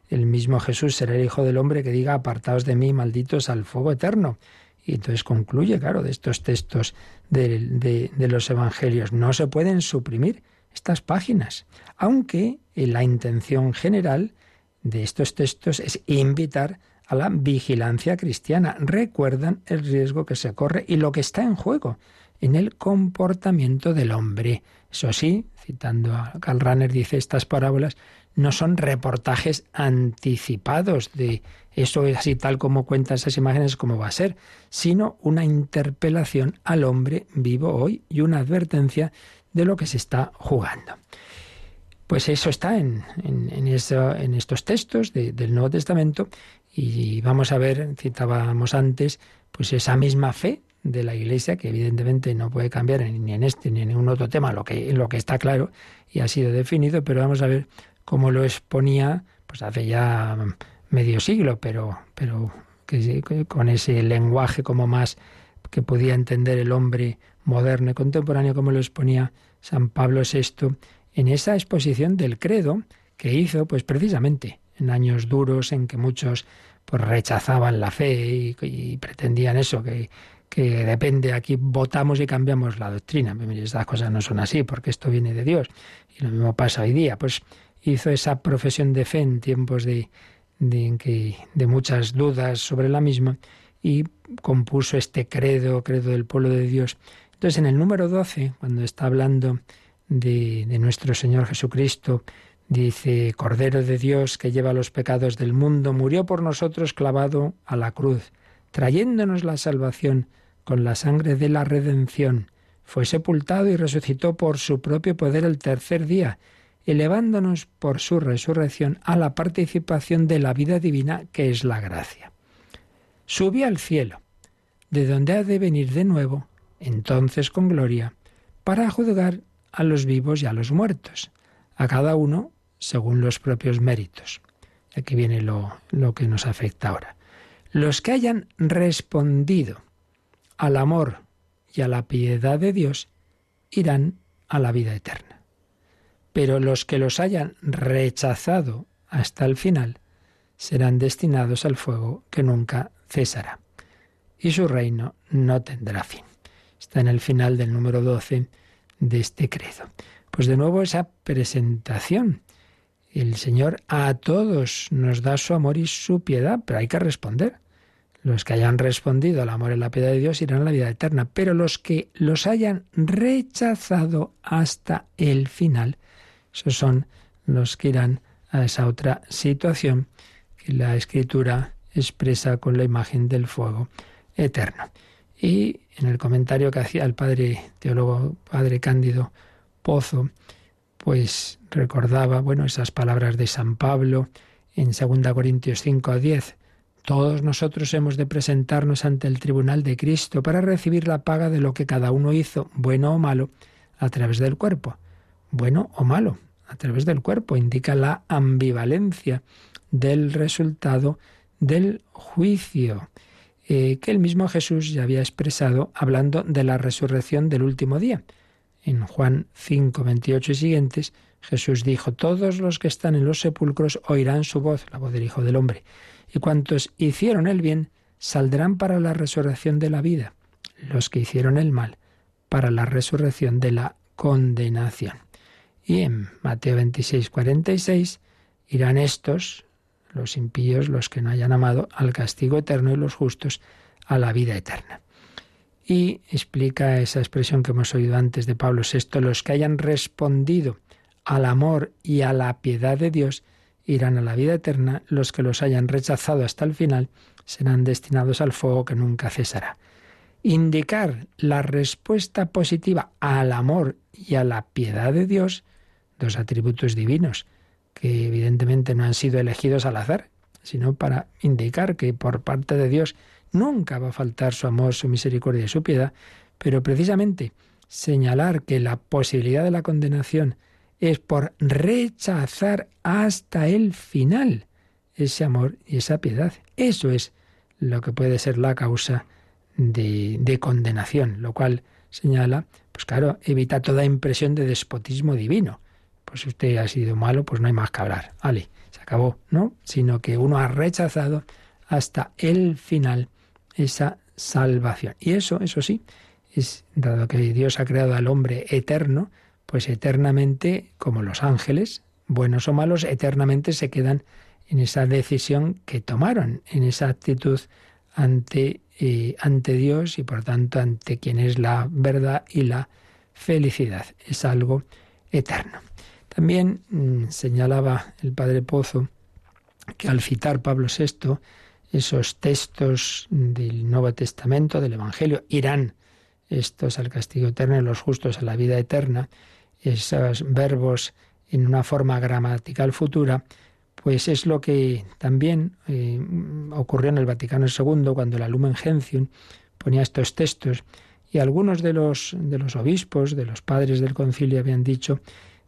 El mismo Jesús será el Hijo del Hombre que diga, apartaos de mí, malditos, al fuego eterno. Y entonces concluye, claro, de estos textos de, de, los Evangelios, no se pueden suprimir estas páginas, aunque la intención general de estos textos es invitar a la vigilancia cristiana. Recuerdan el riesgo que se corre y lo que está en juego en el comportamiento del hombre. Eso sí, citando a Karl Rahner, dice estas parábolas no son reportajes anticipados de eso es así tal como cuenta esas imágenes como va a ser, sino una interpelación al hombre vivo hoy y una advertencia de lo que se está jugando. Pues eso está en, en estos textos del Nuevo Testamento y vamos a ver, citábamos antes, pues esa misma fe de la Iglesia, que evidentemente no puede cambiar ni en este ni en ningún otro tema, lo que, lo que está claro y ha sido definido, pero vamos a ver cómo lo exponía pues hace ya medio siglo, pero, pero que, con ese lenguaje como más que podía entender el hombre moderno y contemporáneo, como lo exponía San Pablo VI en esa exposición del credo que hizo, pues precisamente en años duros en que muchos pues rechazaban la fe y, pretendían eso, que, que depende, aquí votamos y cambiamos la doctrina. Estas cosas no son así, porque esto viene de Dios. Y lo mismo pasa hoy día. Pues hizo esa profesión de fe en tiempos de, de, muchas dudas sobre la misma y compuso este credo, credo del pueblo de Dios. Entonces, en el número 12, cuando está hablando de, de nuestro Señor Jesucristo, dice, Cordero de Dios que lleva los pecados del mundo, murió por nosotros clavado a la cruz, trayéndonos la salvación con la sangre de la redención. Fue sepultado y resucitó por su propio poder el tercer día, elevándonos por su resurrección a la participación de la vida divina que es la gracia. Subió al cielo, de donde ha de venir de nuevo entonces con gloria, para juzgar a los vivos y a los muertos, a cada uno según los propios méritos. Aquí viene lo, lo que nos afecta ahora. Los que hayan respondido al amor y a la piedad de Dios irán a la vida eterna. Pero los que los hayan rechazado hasta el final serán destinados al fuego que nunca cesará, y su reino no tendrá fin. Está en el final del número 12 de este credo. Pues de nuevo esa presentación. El Señor a todos nos da su amor y su piedad, pero hay que responder. Los que hayan respondido al amor y la piedad de Dios irán a la vida eterna, pero los que los hayan rechazado hasta el final, esos son los que irán a esa otra situación que la Escritura expresa con la imagen del fuego eterno. Y en el comentario que hacía el padre teólogo, padre Cándido Pozo, pues recordaba, bueno, esas palabras de San Pablo en 2 Corintios 5 a 10. Todos nosotros hemos de presentarnos ante el tribunal de Cristo para recibir la paga de lo que cada uno hizo, bueno o malo, a través del cuerpo. Bueno o malo, a través del cuerpo, indica la ambivalencia del resultado del juicio. Eh, que el mismo Jesús ya había expresado hablando de la resurrección del último día. En Juan 5, 28 y siguientes, Jesús dijo, Todos los que están en los sepulcros oirán su voz, la voz del Hijo del Hombre, y cuantos hicieron el bien saldrán para la resurrección de la vida, los que hicieron el mal para la resurrección de la condenación. Y en Mateo 26, 46, irán estos, los impíos, los que no hayan amado, al castigo eterno y los justos a la vida eterna. Y explica esa expresión que hemos oído antes de Pablo VI, los que hayan respondido al amor y a la piedad de Dios irán a la vida eterna, los que los hayan rechazado hasta el final serán destinados al fuego que nunca cesará. Indicar la respuesta positiva al amor y a la piedad de Dios, dos atributos divinos, que evidentemente no han sido elegidos al azar. sino para indicar que por parte de Dios nunca va a faltar su amor, su misericordia y su piedad, pero precisamente señalar que la posibilidad de la condenación es por rechazar hasta el final ese amor y esa piedad. Eso es lo que puede ser la causa de, de condenación, lo cual señala, pues claro, evita toda impresión de despotismo divino. Pues si usted ha sido malo, pues no hay más que hablar. Ale, se acabó, ¿no? Sino que uno ha rechazado hasta el final esa salvación. Y eso, eso sí, es dado que Dios ha creado al hombre eterno, pues eternamente, como los ángeles, buenos o malos, eternamente se quedan en esa decisión que tomaron, en esa actitud ante, eh, ante Dios y por tanto ante quien es la verdad y la felicidad. Es algo eterno. También mm, señalaba el padre Pozo que al citar Pablo VI esos textos del Nuevo Testamento, del Evangelio, irán estos al castigo eterno y los justos a la vida eterna, esos verbos en una forma gramatical futura, pues es lo que también eh, ocurrió en el Vaticano II cuando la Lumen Gentium ponía estos textos y algunos de los, de los obispos, de los padres del concilio habían dicho,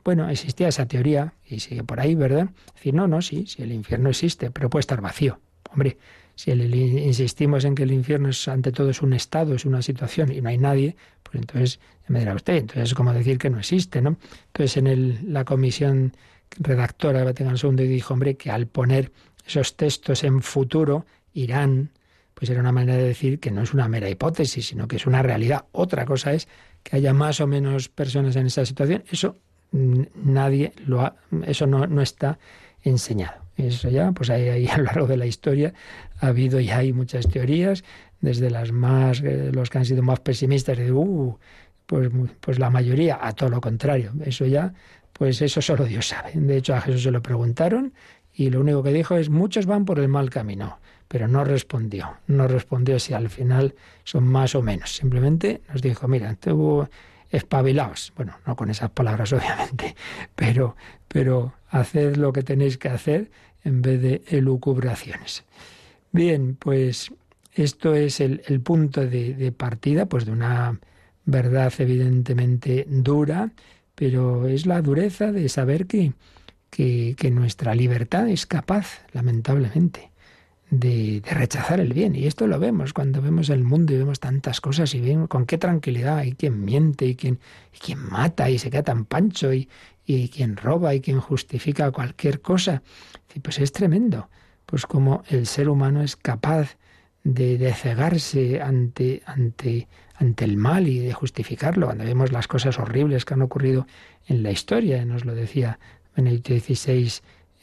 bueno, existía esa teoría y sigue por ahí, ¿verdad? decir, no, no, sí, si el infierno existe, pero puede estar vacío. Hombre, si insistimos en que el infierno es ante todo es un estado, es una situación y no hay nadie, pues entonces me dirá usted, entonces es como decir que no existe, ¿no? Entonces en el, la comisión redactora de Vaticano II dijo, hombre, que al poner esos textos en futuro, irán, pues era una manera de decir que no es una mera hipótesis, sino que es una realidad. Otra cosa es que haya más o menos personas en esa situación. Eso nadie lo ha, eso no, no está enseñado. Eso ya, pues ahí, a lo largo de la historia ha habido y hay muchas teorías, desde las más, eh, los que han sido más pesimistas, de, uh, pues, pues la mayoría, a todo lo contrario. Eso ya, pues eso solo Dios sabe. De hecho, a Jesús se lo preguntaron y lo único que dijo es, muchos van por el mal camino, pero no respondió. No respondió si al final son más o menos. Simplemente nos dijo, mira, tuvo espabilaos. Bueno, no con esas palabras, obviamente, pero, pero haced lo que tenéis que hacer en vez de elucubraciones. Bien, pues esto es el, punto de, partida, pues de una verdad evidentemente dura, pero es la dureza de saber que, que nuestra libertad es capaz, lamentablemente, de, rechazar el bien. Y esto lo vemos cuando vemos el mundo y vemos tantas cosas y vemos con qué tranquilidad hay quien miente y quien, y quien mata y se queda tan pancho y, y quien roba y quien justifica cualquier cosa. Y pues es tremendo, pues como el ser humano es capaz de, de cegarse ante, ante, ante el mal y de justificarlo. Cuando vemos las cosas horribles que han ocurrido en la historia, nos lo decía Benedicto XVI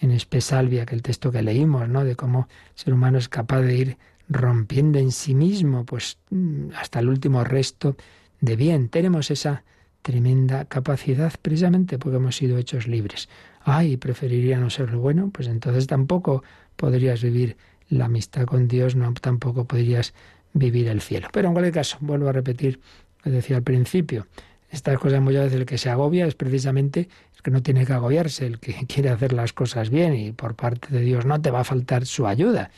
en Espesalvia, que el texto que leímos, ¿no? De cómo el ser humano es capaz de ir rompiendo en sí mismo, pues mm, hasta el último resto de bien. Tenemos esa tremenda capacidad precisamente porque hemos sido hechos libres. Ay, preferiría no ser lo bueno, pues entonces tampoco podrías vivir la amistad con Dios, no tampoco podrías vivir el cielo. Pero en cualquier caso, vuelvo a repetir lo que decía al principio, estas cosas muchas veces el que se agobia es precisamente que no tiene que agobiarse, el que quiere hacer las cosas bien y por parte de Dios no te va a faltar su ayuda.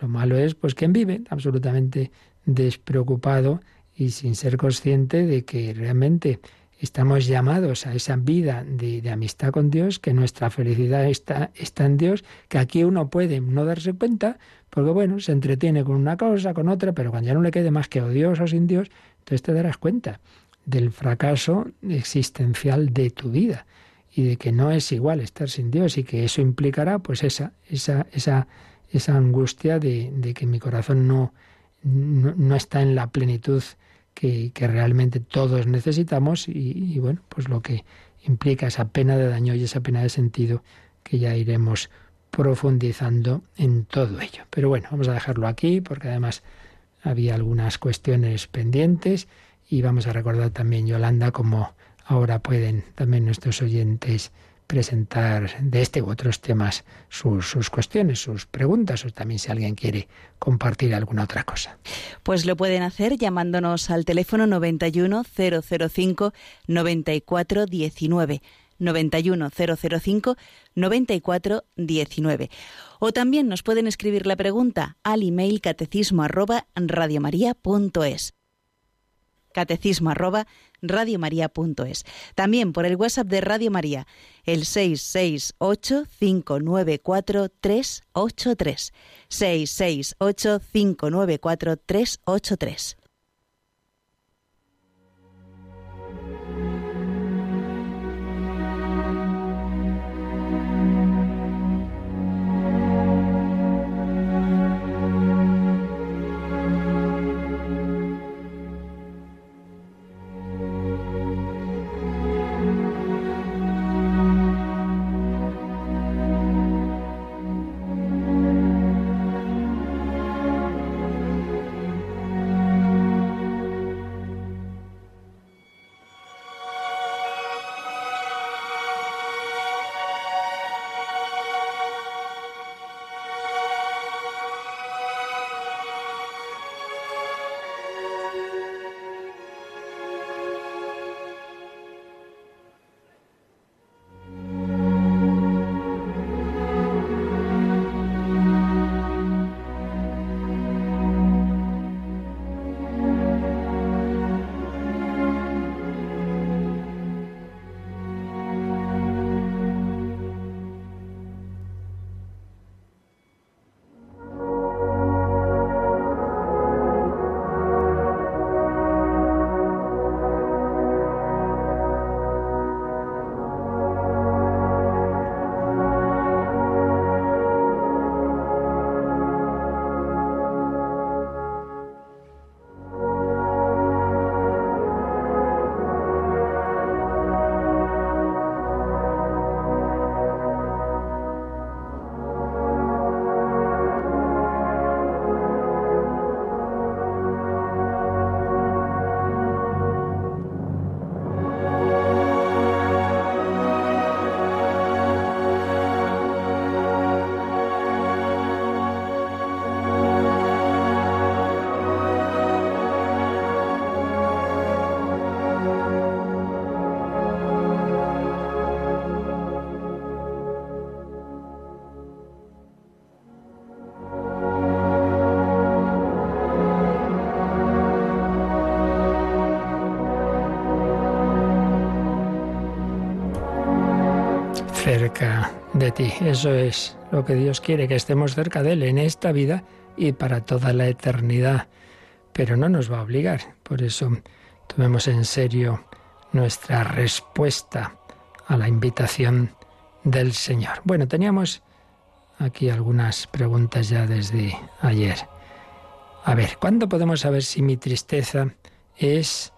Lo malo es pues quien vive absolutamente despreocupado y sin ser consciente de que realmente estamos llamados a esa vida de, amistad con Dios, que nuestra felicidad está, está en Dios, que aquí uno puede no darse cuenta, porque bueno, se entretiene con una cosa, con otra, pero cuando ya no le quede más que odioso sin Dios, entonces te darás cuenta del fracaso existencial de tu vida y de que no es igual estar sin Dios y que eso implicará pues esa, esa, esa, esa angustia de, de que mi corazón no, no, está en la plenitud que, que realmente todos necesitamos y, y, bueno, pues lo que implica esa pena de daño y esa pena de sentido que ya iremos profundizando en todo ello. Pero bueno, vamos a dejarlo aquí porque además había algunas cuestiones pendientes y vamos a recordar también, Yolanda, cómo ahora pueden también nuestros oyentes presentar de este u otros temas sus, sus, cuestiones, sus preguntas o también si alguien quiere compartir alguna otra cosa. Pues lo pueden hacer llamándonos al teléfono 91 005 94 19 91005 9419. O también nos pueden escribir la pregunta al email catecismo arroba radiomaria.es. Catecismo arroba radiomaria.es. También por el WhatsApp de Radio María, el 668 594 383. 668 594 383. Ti. Eso es lo que Dios quiere, que estemos cerca de Él en esta vida y para toda la eternidad. Pero no nos va a obligar. Por eso tomemos en serio nuestra respuesta a la invitación del Señor. Bueno, teníamos aquí algunas preguntas ya desde ayer. A ver, ¿cuándo podemos saber si mi tristeza es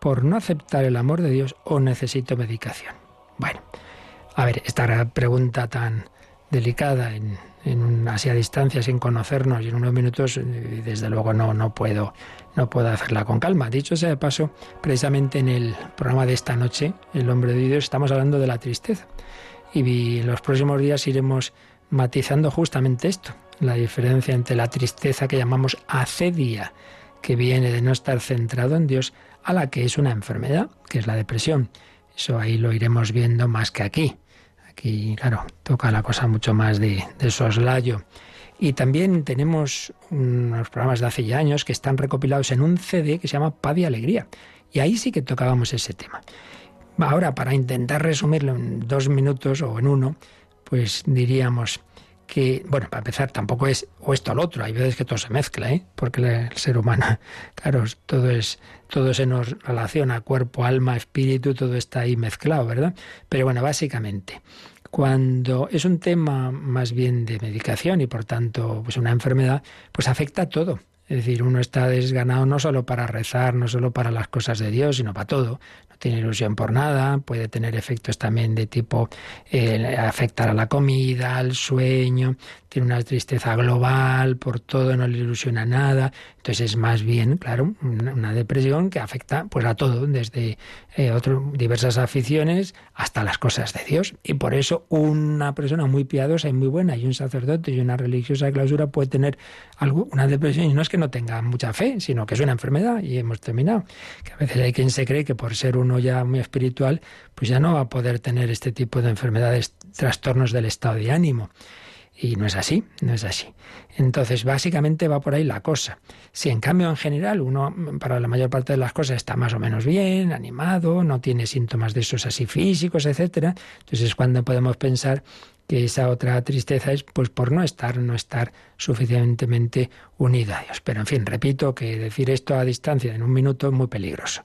por no aceptar el amor de Dios o necesito medicación? Bueno, a ver, esta pregunta tan delicada en, en así a distancia sin conocernos y en unos minutos eh, desde luego no no puedo no puedo hacerla con calma. Dicho sea de paso precisamente en el programa de esta noche el hombre de Dios estamos hablando de la tristeza. Y en los próximos días iremos matizando justamente esto la diferencia entre la tristeza que llamamos acedia que viene de no estar centrado en Dios a la que es una enfermedad que es la depresión eso ahí lo iremos viendo más que aquí Aquí, claro, toca la cosa mucho más de, soslayo. Y también tenemos unos programas de hace ya años que están recopilados en un CD que se llama Paz y Alegría. Y ahí sí que tocábamos ese tema. Ahora, para intentar resumirlo en dos minutos o en uno, pues diríamos que, bueno, para empezar, tampoco es o esto lo otro, hay veces que todo se mezcla, ¿eh? porque el ser humano, claro, todo es, todo se nos relaciona, cuerpo, alma, espíritu, todo está ahí mezclado, ¿verdad? Pero bueno, básicamente, cuando es un tema más bien de medicación y por tanto pues una enfermedad, pues afecta a todo. Es decir, uno está desganado no solo para rezar, no solo para las cosas de Dios, sino para todo. Tiene ilusión por nada, puede tener efectos también de tipo eh, afectar a la comida, al sueño, tiene una tristeza global, por todo no le ilusiona nada, entonces es más bien, claro, una depresión que afecta pues a todo, desde eh, diversas aficiones hasta las cosas de Dios. Y por eso una persona muy piadosa y muy buena y un sacerdote y una religiosa de clausura puede tener algo, una depresión y no es que no tenga mucha fe, sino que es una enfermedad y hemos terminado. Que a veces hay quien se cree que por ser uno ya muy espiritual, pues ya no va a poder tener este tipo de enfermedades, trastornos del estado de ánimo. Y no es así, no es así. Entonces, básicamente va por ahí la cosa. Si en cambio en general uno para la mayor parte de las cosas está más o menos bien, animado, no tiene síntomas de esos así físicos, etcétera, entonces es cuando podemos pensar que esa otra tristeza es pues por no estar, no estar suficientemente unido a Dios. Pero en fin, repito que decir esto a distancia en un minuto es muy peligroso.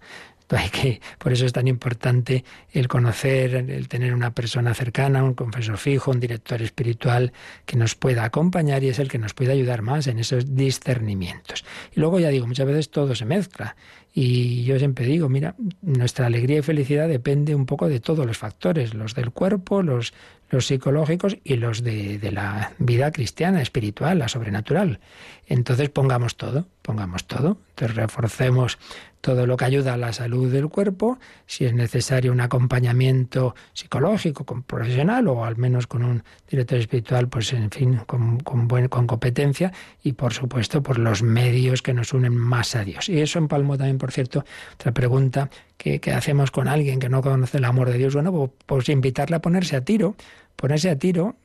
Por eso es tan importante el conocer, el tener una persona cercana, un confesor fijo, un director espiritual que nos pueda acompañar y es el que nos puede ayudar más en esos discernimientos. Y luego ya digo, muchas veces todo se mezcla. Y yo siempre digo, mira, nuestra alegría y felicidad depende un poco de todos los factores, los del cuerpo, los, los psicológicos y los de, de, la vida cristiana, espiritual, la sobrenatural. Entonces pongamos todo, pongamos todo. Entonces reforcemos todo lo que ayuda a la salud del cuerpo, si es necesario un acompañamiento psicológico, con profesional o al menos con un director espiritual, pues en fin, con, con, buen, con competencia y por supuesto por los medios que nos unen más a Dios. Y eso empalmó también, por cierto, otra pregunta que, hacemos con alguien que no conoce el amor de Dios. Bueno, pues, pues invitarle a ponerse a tiro ponerse a tiro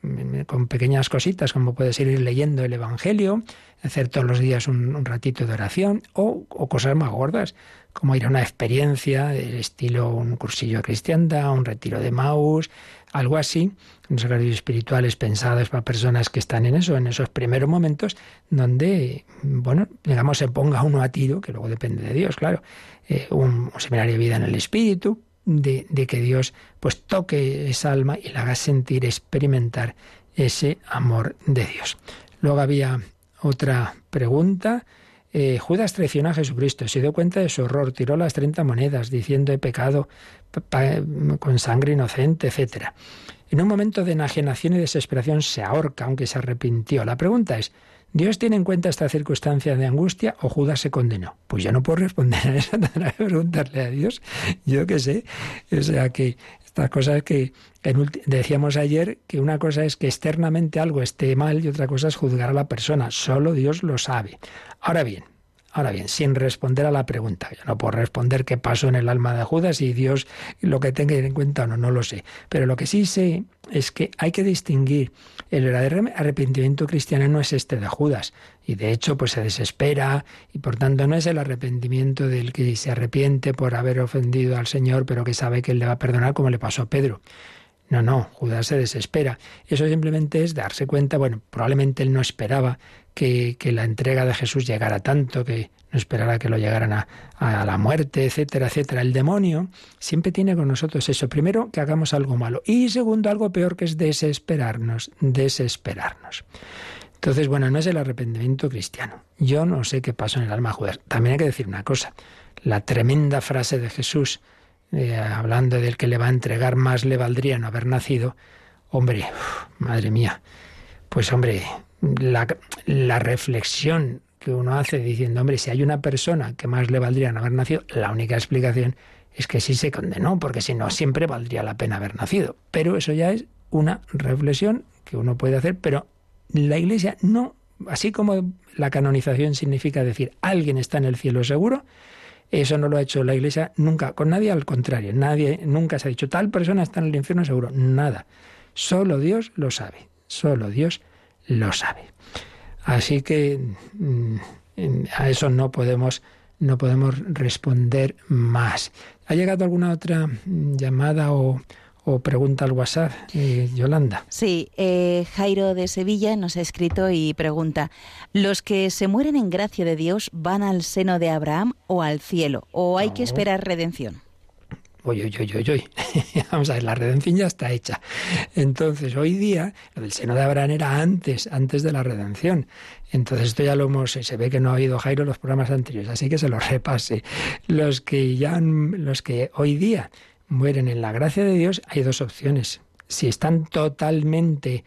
con pequeñas cositas como puede ser ir leyendo el Evangelio, hacer todos los días un, ratito de oración o, cosas más gordas como ir a una experiencia del estilo un cursillo de cristiandad, un retiro de Maus, algo así, unos horarios espirituales pensados para personas que están en eso, en esos primeros momentos donde, bueno, digamos, se ponga uno a tiro, que luego depende de Dios, claro, eh, un seminario de vida en el espíritu, de, que Dios pues toque esa alma y la haga sentir, experimentar ese amor de Dios. Luego había otra pregunta. Eh, Judas traicionó a Jesucristo, se dio cuenta de su horror, tiró las 30 monedas diciendo he pecado con sangre inocente, etc. En un momento de enajenación y desesperación se ahorca, aunque se arrepintió. La pregunta es, ¿Dios tiene en cuenta esta circunstancia de angustia o Judas se condenó? Pues yo no puedo responder a eso, tendrá que preguntarle a Dios. Yo qué sé. O sea que estas cosas que decíamos ayer, que una cosa es que externamente algo esté mal y otra cosa es juzgar a la persona. Solo Dios lo sabe. Ahora bien, Ahora bien, sin responder a la pregunta, yo no puedo responder qué pasó en el alma de Judas y Dios lo que tenga en cuenta o no, no lo sé. Pero lo que sí sé es que hay que distinguir. El verdadero arrepentimiento cristiano no es este de Judas. Y de hecho, pues se desespera y por tanto no es el arrepentimiento del que se arrepiente por haber ofendido al Señor, pero que sabe que Él le va a perdonar como le pasó a Pedro. No, no, Judas se desespera. Eso simplemente es darse cuenta, bueno, probablemente él no esperaba que, la entrega de Jesús llegara tanto, que no esperara que lo llegaran a, la muerte, etcétera, etcétera. El demonio siempre tiene con nosotros eso. Primero, que hagamos algo malo. Y segundo, algo peor que es desesperarnos, desesperarnos. Entonces, bueno, no es el arrepentimiento cristiano. Yo no sé qué pasó en el alma de Judas. También hay que decir una cosa. La tremenda frase de Jesús, eh, hablando del que le va a entregar más le valdría no haber nacido. Hombre, madre mía. Pues hombre, la, la, reflexión que uno hace diciendo, hombre, si hay una persona que más le valdría no haber nacido, la única explicación es que sí se condenó, porque si no, siempre valdría la pena haber nacido. Pero eso ya es una reflexión que uno puede hacer, pero la Iglesia no, así como la canonización significa decir alguien está en el cielo seguro, eso no lo ha hecho la Iglesia nunca, con nadie al contrario, nadie nunca se ha dicho tal persona está en el infierno seguro, nada. Solo Dios lo sabe, solo Dios lo sabe. Así que mm, a eso no podemos no podemos responder más. ¿Ha llegado alguna otra llamada o, o pregunta al WhatsApp, eh, Yolanda. Sí, eh, Jairo de Sevilla nos ha escrito y pregunta, ¿los que se mueren en gracia de Dios van al seno de Abraham o al cielo? ¿O hay no. que esperar redención? Oye, oye, oye, oye. Vamos a ver, la redención ya está hecha. Entonces, hoy día, lo del seno de Abraham era antes, antes de la redención. Entonces, esto ya lo hemos, se ve que no ha oído Jairo los programas anteriores, así que se lo repase. Los que ya, los que hoy día mueren en la gracia de Dios, hay dos opciones. Si están totalmente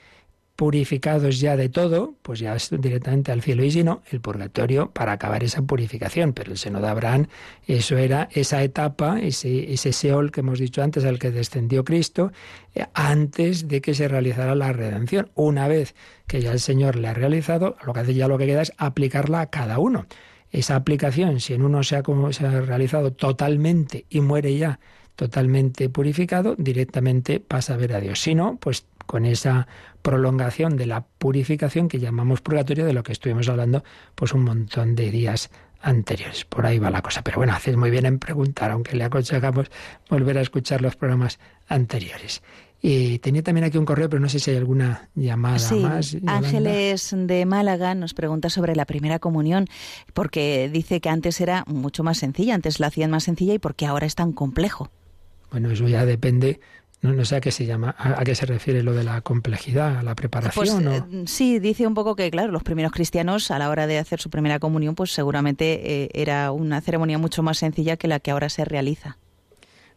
purificados ya de todo, pues ya directamente al cielo y si no, el purgatorio para acabar esa purificación. Pero el seno de Abraham, eso era esa etapa, ese, ese Seol que hemos dicho antes, al que descendió Cristo, eh, antes de que se realizara la redención. Una vez que ya el Señor le ha realizado, lo que hace ya lo que queda es aplicarla a cada uno. Esa aplicación, si en uno se ha, se ha realizado totalmente y muere ya totalmente purificado, directamente pasa a ver a Dios. Si no, pues con esa prolongación de la purificación que llamamos purgatorio, de lo que estuvimos hablando, pues un montón de días anteriores. Por ahí va la cosa. Pero bueno, haces muy bien en preguntar, aunque le aconsejamos volver a escuchar los programas anteriores. Y tenía también aquí un correo, pero no sé si hay alguna llamada más. Ángeles de Málaga nos pregunta sobre la primera comunión, porque dice que antes era mucho más sencilla, antes la hacían más sencilla y porque ahora es tan complejo. Bueno, eso ya depende no, sé a qué se llama, a, qué se refiere lo de la complejidad, a la preparación. Pues, eh, sí, dice un poco que, claro, los primeros cristianos a la hora de hacer su primera comunión, pues seguramente eh, era una ceremonia mucho más sencilla que la que ahora se realiza.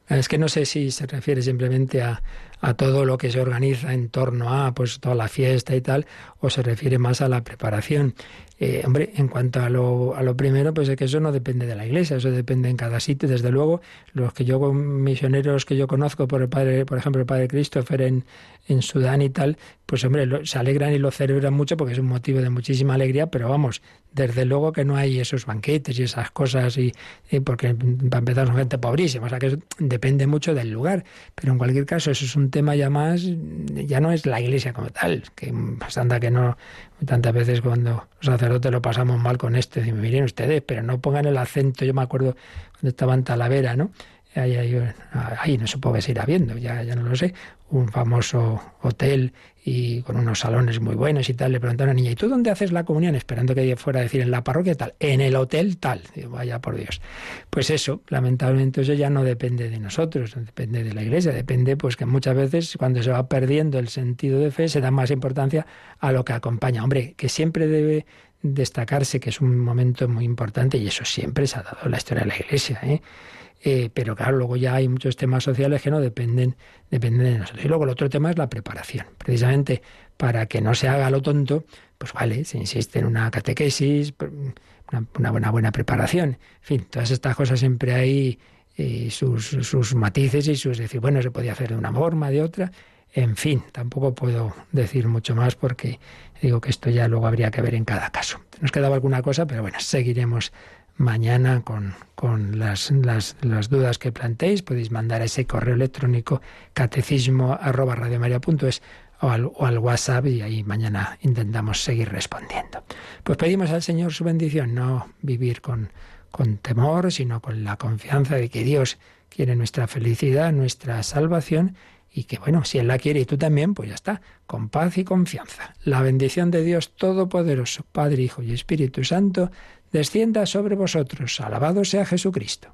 Es que no sé si se refiere simplemente a, a todo lo que se organiza en torno a pues toda la fiesta y tal, o se refiere más a la preparación. Eh, hombre, en cuanto a lo, a lo primero, pues es que eso no depende de la iglesia, eso depende en cada sitio. Desde luego, los que yo, misioneros que yo conozco, por el padre, por ejemplo, el padre Christopher en, en Sudán y tal, pues hombre, se alegran y lo celebran mucho porque es un motivo de muchísima alegría, pero vamos, desde luego que no hay esos banquetes y esas cosas, y, porque para empezar son gente pobrísima, o sea que depende mucho del lugar, pero en cualquier caso eso es un tema ya más, ya no es la iglesia como tal, que anda que no, tantas veces cuando los sacerdotes lo pasamos mal con esto, y miren ustedes, pero no pongan el acento, yo me acuerdo cuando estaba en Talavera, ¿no? Ahí, no supongo que se irá viendo, ya, ya no lo sé, un famoso hotel y con unos salones muy buenos y tal, le preguntaron a la niña, ¿y tú dónde haces la comunión? Esperando que fuera a decir en la parroquia tal, en el hotel tal. vaya por Dios. Pues eso, lamentablemente eso ya no depende de nosotros, depende de la iglesia, depende pues que muchas veces cuando se va perdiendo el sentido de fe se da más importancia a lo que acompaña. Hombre, que siempre debe destacarse que es un momento muy importante y eso siempre se ha dado en la historia de la iglesia. ¿eh? Eh, pero claro, luego ya hay muchos temas sociales que no dependen, dependen de nosotros. Y luego el otro tema es la preparación. Precisamente para que no se haga lo tonto, pues vale, se insiste en una catequesis, una, buena, buena preparación. En fin, todas estas cosas siempre hay eh, sus, sus matices y sus decir, bueno, se podía hacer de una forma, de otra. En fin, tampoco puedo decir mucho más porque digo que esto ya luego habría que ver en cada caso. Nos quedaba alguna cosa, pero bueno, seguiremos mañana con, con las, las, las, dudas que planteéis. Podéis mandar ese correo electrónico catecismo o al, o al WhatsApp y ahí mañana intentamos seguir respondiendo. Pues pedimos al Señor su bendición, no vivir con, con temor, sino con la confianza de que Dios quiere nuestra felicidad, nuestra salvación y que bueno, si Él la quiere y tú también, pues ya está, con paz y confianza. La bendición de Dios Todopoderoso, Padre, Hijo y Espíritu Santo, descienda sobre vosotros. Alabado sea Jesucristo.